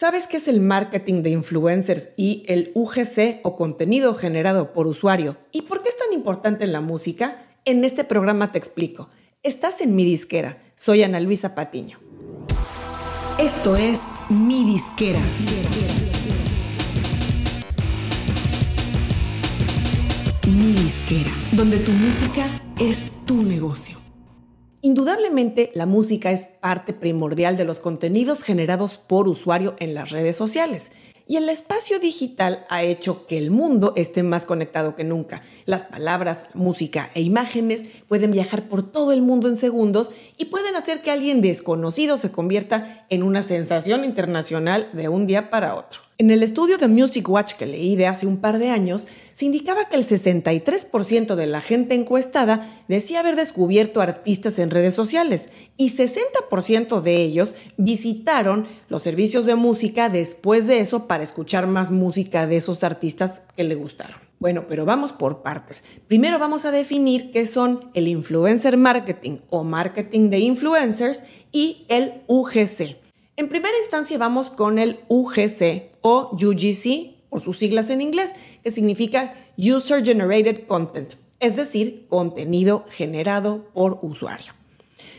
¿Sabes qué es el marketing de influencers y el UGC o contenido generado por usuario? ¿Y por qué es tan importante en la música? En este programa te explico. Estás en mi disquera. Soy Ana Luisa Patiño. Esto es mi disquera. Mi disquera, donde tu música es tu negocio. Indudablemente, la música es parte primordial de los contenidos generados por usuario en las redes sociales. Y el espacio digital ha hecho que el mundo esté más conectado que nunca. Las palabras, música e imágenes pueden viajar por todo el mundo en segundos y pueden hacer que alguien desconocido se convierta en una sensación internacional de un día para otro. En el estudio de Music Watch que leí de hace un par de años, se indicaba que el 63% de la gente encuestada decía haber descubierto artistas en redes sociales y 60% de ellos visitaron los servicios de música después de eso para escuchar más música de esos artistas que le gustaron. Bueno, pero vamos por partes. Primero vamos a definir qué son el influencer marketing o marketing de influencers y el UGC. En primera instancia vamos con el UGC o UGC por sus siglas en inglés, que significa User Generated Content, es decir, contenido generado por usuario.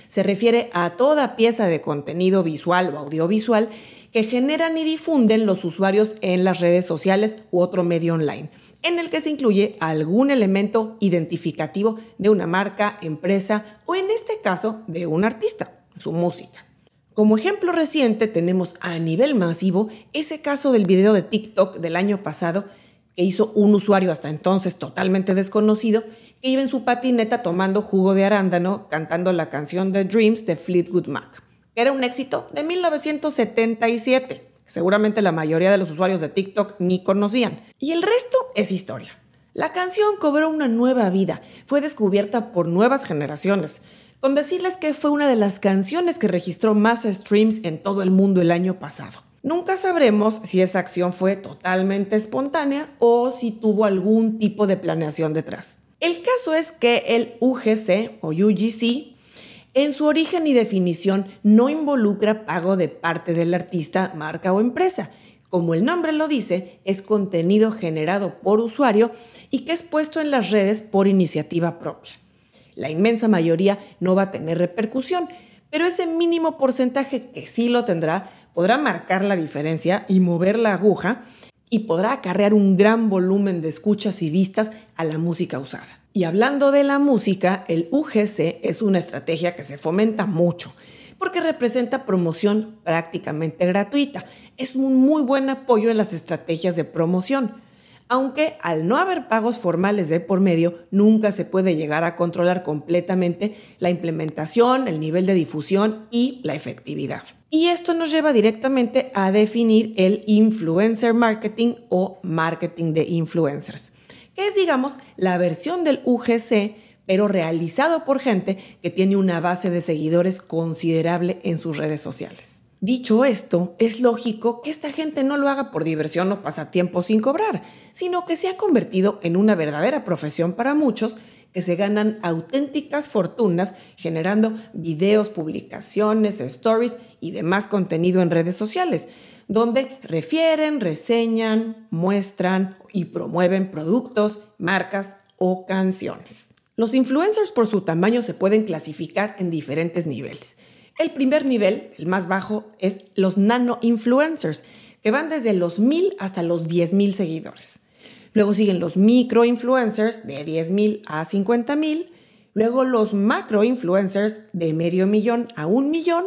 Se refiere a toda pieza de contenido visual o audiovisual que generan y difunden los usuarios en las redes sociales u otro medio online, en el que se incluye algún elemento identificativo de una marca, empresa o en este caso de un artista, su música. Como ejemplo reciente tenemos a nivel masivo ese caso del video de TikTok del año pasado que hizo un usuario hasta entonces totalmente desconocido que iba en su patineta tomando jugo de arándano cantando la canción The Dreams de Fleetwood Mac, que era un éxito de 1977. Seguramente la mayoría de los usuarios de TikTok ni conocían. Y el resto es historia. La canción cobró una nueva vida, fue descubierta por nuevas generaciones con decirles que fue una de las canciones que registró más streams en todo el mundo el año pasado. Nunca sabremos si esa acción fue totalmente espontánea o si tuvo algún tipo de planeación detrás. El caso es que el UGC o UGC en su origen y definición no involucra pago de parte del artista, marca o empresa. Como el nombre lo dice, es contenido generado por usuario y que es puesto en las redes por iniciativa propia la inmensa mayoría no va a tener repercusión, pero ese mínimo porcentaje que sí lo tendrá podrá marcar la diferencia y mover la aguja y podrá acarrear un gran volumen de escuchas y vistas a la música usada. Y hablando de la música, el UGC es una estrategia que se fomenta mucho porque representa promoción prácticamente gratuita. Es un muy buen apoyo en las estrategias de promoción aunque al no haber pagos formales de por medio, nunca se puede llegar a controlar completamente la implementación, el nivel de difusión y la efectividad. Y esto nos lleva directamente a definir el influencer marketing o marketing de influencers, que es, digamos, la versión del UGC, pero realizado por gente que tiene una base de seguidores considerable en sus redes sociales. Dicho esto, es lógico que esta gente no lo haga por diversión o pasatiempo sin cobrar, sino que se ha convertido en una verdadera profesión para muchos que se ganan auténticas fortunas generando videos, publicaciones, stories y demás contenido en redes sociales, donde refieren, reseñan, muestran y promueven productos, marcas o canciones. Los influencers por su tamaño se pueden clasificar en diferentes niveles. El primer nivel, el más bajo, es los nano influencers, que van desde los mil hasta los diez mil seguidores. Luego siguen los micro influencers de 10 mil a 50 mil. Luego los macro influencers de medio millón a un millón.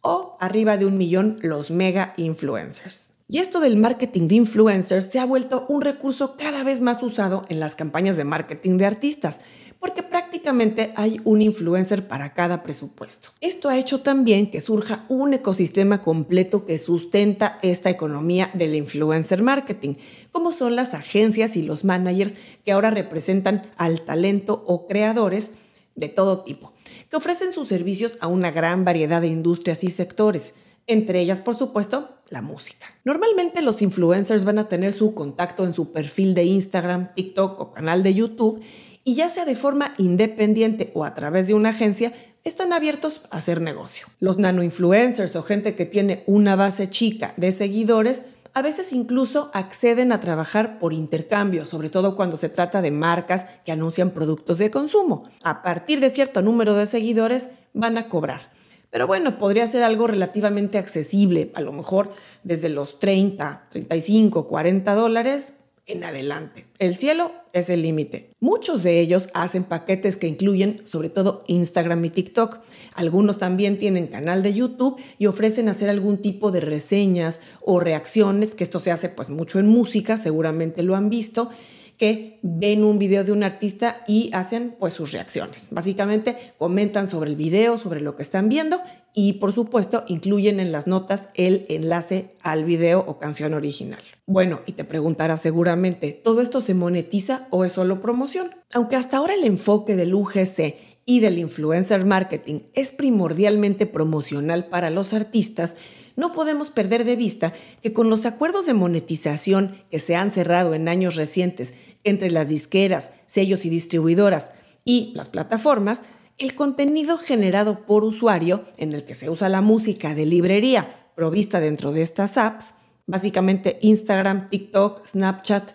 O arriba de un millón los mega influencers. Y esto del marketing de influencers se ha vuelto un recurso cada vez más usado en las campañas de marketing de artistas, porque prácticamente hay un influencer para cada presupuesto. Esto ha hecho también que surja un ecosistema completo que sustenta esta economía del influencer marketing, como son las agencias y los managers que ahora representan al talento o creadores de todo tipo, que ofrecen sus servicios a una gran variedad de industrias y sectores entre ellas, por supuesto, la música. Normalmente los influencers van a tener su contacto en su perfil de Instagram, TikTok o canal de YouTube y ya sea de forma independiente o a través de una agencia, están abiertos a hacer negocio. Los nano-influencers o gente que tiene una base chica de seguidores a veces incluso acceden a trabajar por intercambio, sobre todo cuando se trata de marcas que anuncian productos de consumo. A partir de cierto número de seguidores van a cobrar. Pero bueno, podría ser algo relativamente accesible, a lo mejor desde los 30, 35, 40 dólares en adelante. El cielo es el límite. Muchos de ellos hacen paquetes que incluyen sobre todo Instagram y TikTok. Algunos también tienen canal de YouTube y ofrecen hacer algún tipo de reseñas o reacciones, que esto se hace pues mucho en música, seguramente lo han visto que ven un video de un artista y hacen pues sus reacciones. Básicamente comentan sobre el video, sobre lo que están viendo y por supuesto incluyen en las notas el enlace al video o canción original. Bueno, y te preguntarás seguramente, ¿todo esto se monetiza o es solo promoción? Aunque hasta ahora el enfoque del UGC y del influencer marketing es primordialmente promocional para los artistas, no podemos perder de vista que con los acuerdos de monetización que se han cerrado en años recientes entre las disqueras, sellos y distribuidoras y las plataformas, el contenido generado por usuario en el que se usa la música de librería provista dentro de estas apps, básicamente Instagram, TikTok, Snapchat,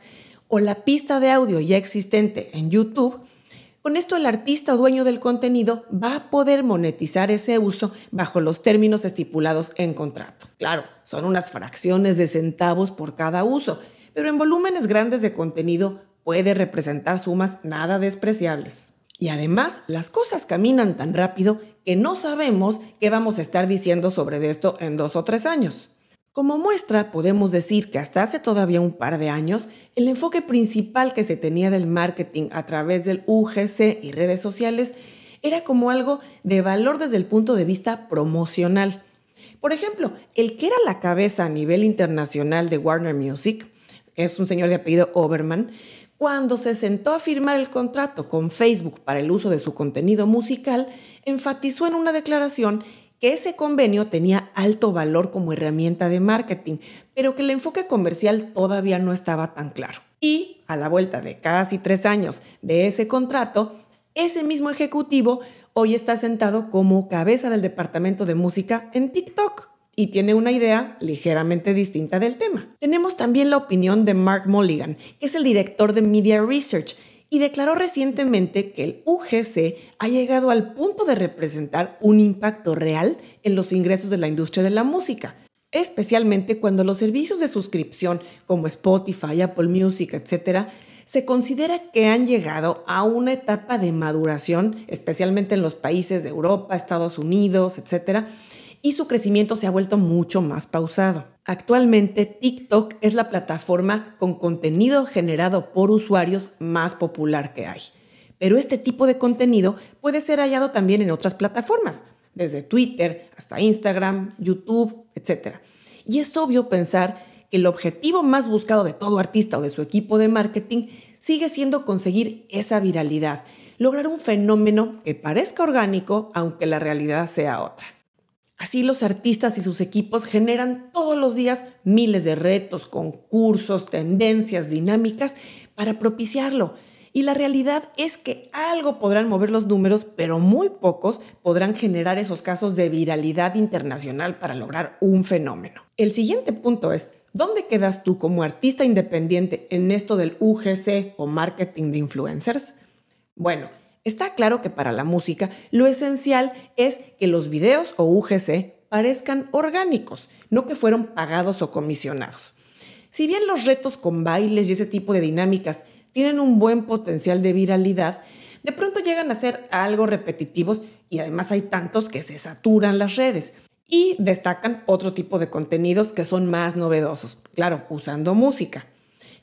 o la pista de audio ya existente en YouTube, con esto el artista o dueño del contenido va a poder monetizar ese uso bajo los términos estipulados en contrato. Claro, son unas fracciones de centavos por cada uso, pero en volúmenes grandes de contenido puede representar sumas nada despreciables. Y además, las cosas caminan tan rápido que no sabemos qué vamos a estar diciendo sobre esto en dos o tres años. Como muestra, podemos decir que hasta hace todavía un par de años, el enfoque principal que se tenía del marketing a través del UGC y redes sociales era como algo de valor desde el punto de vista promocional. Por ejemplo, el que era la cabeza a nivel internacional de Warner Music, que es un señor de apellido Oberman, cuando se sentó a firmar el contrato con Facebook para el uso de su contenido musical, enfatizó en una declaración que ese convenio tenía alto valor como herramienta de marketing, pero que el enfoque comercial todavía no estaba tan claro. Y a la vuelta de casi tres años de ese contrato, ese mismo ejecutivo hoy está sentado como cabeza del departamento de música en TikTok y tiene una idea ligeramente distinta del tema. Tenemos también la opinión de Mark Mulligan, que es el director de Media Research y declaró recientemente que el UGC ha llegado al punto de representar un impacto real en los ingresos de la industria de la música, especialmente cuando los servicios de suscripción como Spotify, Apple Music, etc., se considera que han llegado a una etapa de maduración, especialmente en los países de Europa, Estados Unidos, etc., y su crecimiento se ha vuelto mucho más pausado. Actualmente TikTok es la plataforma con contenido generado por usuarios más popular que hay. Pero este tipo de contenido puede ser hallado también en otras plataformas, desde Twitter hasta Instagram, YouTube, etc. Y es obvio pensar que el objetivo más buscado de todo artista o de su equipo de marketing sigue siendo conseguir esa viralidad, lograr un fenómeno que parezca orgánico aunque la realidad sea otra. Así los artistas y sus equipos generan todos los días miles de retos, concursos, tendencias, dinámicas para propiciarlo. Y la realidad es que algo podrán mover los números, pero muy pocos podrán generar esos casos de viralidad internacional para lograr un fenómeno. El siguiente punto es, ¿dónde quedas tú como artista independiente en esto del UGC o marketing de influencers? Bueno, Está claro que para la música lo esencial es que los videos o UGC parezcan orgánicos, no que fueron pagados o comisionados. Si bien los retos con bailes y ese tipo de dinámicas tienen un buen potencial de viralidad, de pronto llegan a ser algo repetitivos y además hay tantos que se saturan las redes. Y destacan otro tipo de contenidos que son más novedosos, claro, usando música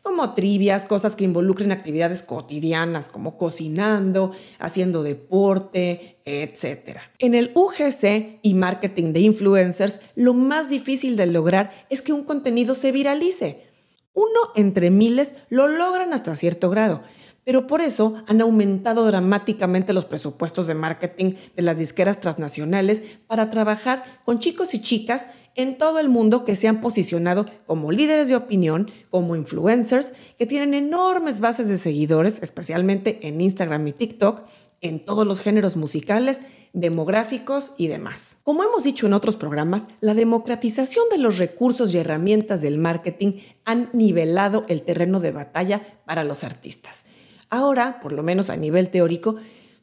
como trivias, cosas que involucren actividades cotidianas como cocinando, haciendo deporte, etc. En el UGC y marketing de influencers, lo más difícil de lograr es que un contenido se viralice. Uno entre miles lo logran hasta cierto grado, pero por eso han aumentado dramáticamente los presupuestos de marketing de las disqueras transnacionales para trabajar con chicos y chicas en todo el mundo que se han posicionado como líderes de opinión, como influencers, que tienen enormes bases de seguidores, especialmente en Instagram y TikTok, en todos los géneros musicales, demográficos y demás. Como hemos dicho en otros programas, la democratización de los recursos y herramientas del marketing han nivelado el terreno de batalla para los artistas. Ahora, por lo menos a nivel teórico,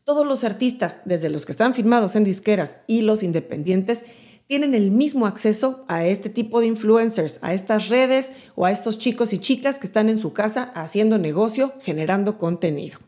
todos los artistas, desde los que están firmados en disqueras y los independientes, tienen el mismo acceso a este tipo de influencers, a estas redes o a estos chicos y chicas que están en su casa haciendo negocio, generando contenido.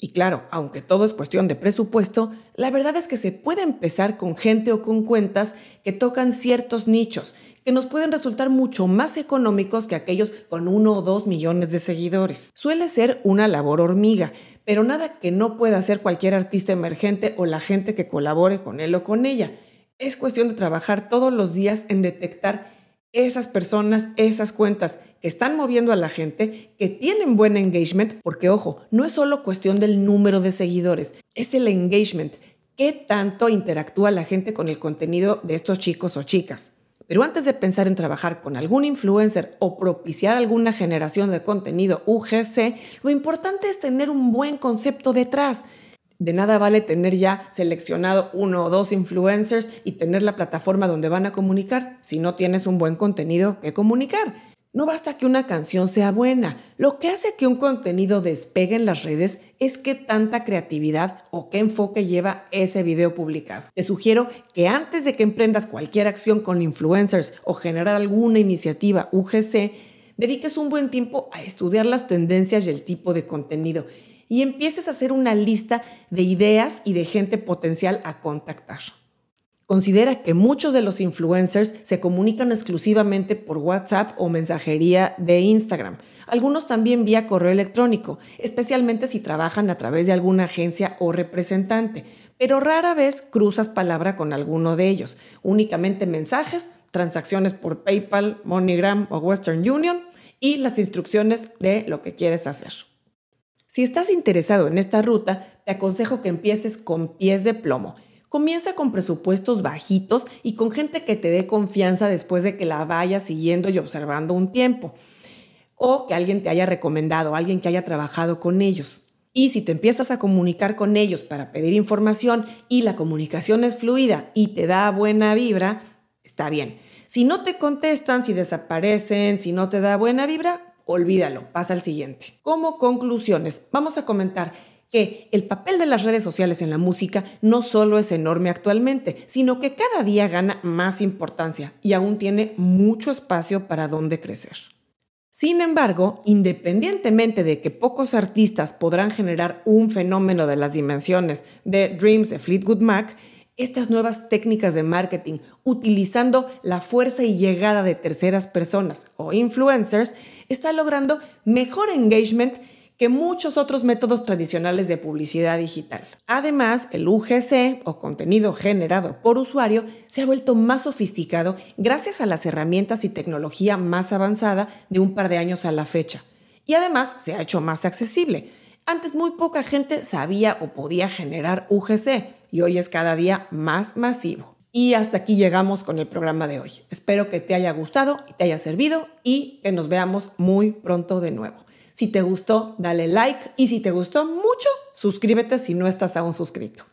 Y claro, aunque todo es cuestión de presupuesto, la verdad es que se puede empezar con gente o con cuentas que tocan ciertos nichos, que nos pueden resultar mucho más económicos que aquellos con uno o dos millones de seguidores. Suele ser una labor hormiga, pero nada que no pueda hacer cualquier artista emergente o la gente que colabore con él o con ella. Es cuestión de trabajar todos los días en detectar esas personas, esas cuentas que están moviendo a la gente, que tienen buen engagement, porque ojo, no es solo cuestión del número de seguidores, es el engagement, qué tanto interactúa la gente con el contenido de estos chicos o chicas. Pero antes de pensar en trabajar con algún influencer o propiciar alguna generación de contenido UGC, lo importante es tener un buen concepto detrás de nada vale tener ya seleccionado uno o dos influencers y tener la plataforma donde van a comunicar si no tienes un buen contenido que comunicar. No basta que una canción sea buena. Lo que hace que un contenido despegue en las redes es qué tanta creatividad o qué enfoque lleva ese video publicado. Te sugiero que antes de que emprendas cualquier acción con influencers o generar alguna iniciativa UGC, dediques un buen tiempo a estudiar las tendencias y el tipo de contenido y empieces a hacer una lista de ideas y de gente potencial a contactar. Considera que muchos de los influencers se comunican exclusivamente por WhatsApp o mensajería de Instagram, algunos también vía correo electrónico, especialmente si trabajan a través de alguna agencia o representante, pero rara vez cruzas palabra con alguno de ellos, únicamente mensajes, transacciones por PayPal, MoneyGram o Western Union y las instrucciones de lo que quieres hacer. Si estás interesado en esta ruta, te aconsejo que empieces con pies de plomo. Comienza con presupuestos bajitos y con gente que te dé confianza después de que la vayas siguiendo y observando un tiempo. O que alguien te haya recomendado, alguien que haya trabajado con ellos. Y si te empiezas a comunicar con ellos para pedir información y la comunicación es fluida y te da buena vibra, está bien. Si no te contestan, si desaparecen, si no te da buena vibra, olvídalo, pasa al siguiente. Como conclusiones, vamos a comentar que el papel de las redes sociales en la música no solo es enorme actualmente, sino que cada día gana más importancia y aún tiene mucho espacio para donde crecer. Sin embargo, independientemente de que pocos artistas podrán generar un fenómeno de las dimensiones de Dreams de Fleetwood Mac, estas nuevas técnicas de marketing utilizando la fuerza y llegada de terceras personas o influencers está logrando mejor engagement que muchos otros métodos tradicionales de publicidad digital. Además, el UGC o contenido generado por usuario se ha vuelto más sofisticado gracias a las herramientas y tecnología más avanzada de un par de años a la fecha. Y además se ha hecho más accesible. Antes muy poca gente sabía o podía generar UGC y hoy es cada día más masivo. Y hasta aquí llegamos con el programa de hoy. Espero que te haya gustado y te haya servido y que nos veamos muy pronto de nuevo. Si te gustó, dale like y si te gustó mucho, suscríbete si no estás aún suscrito.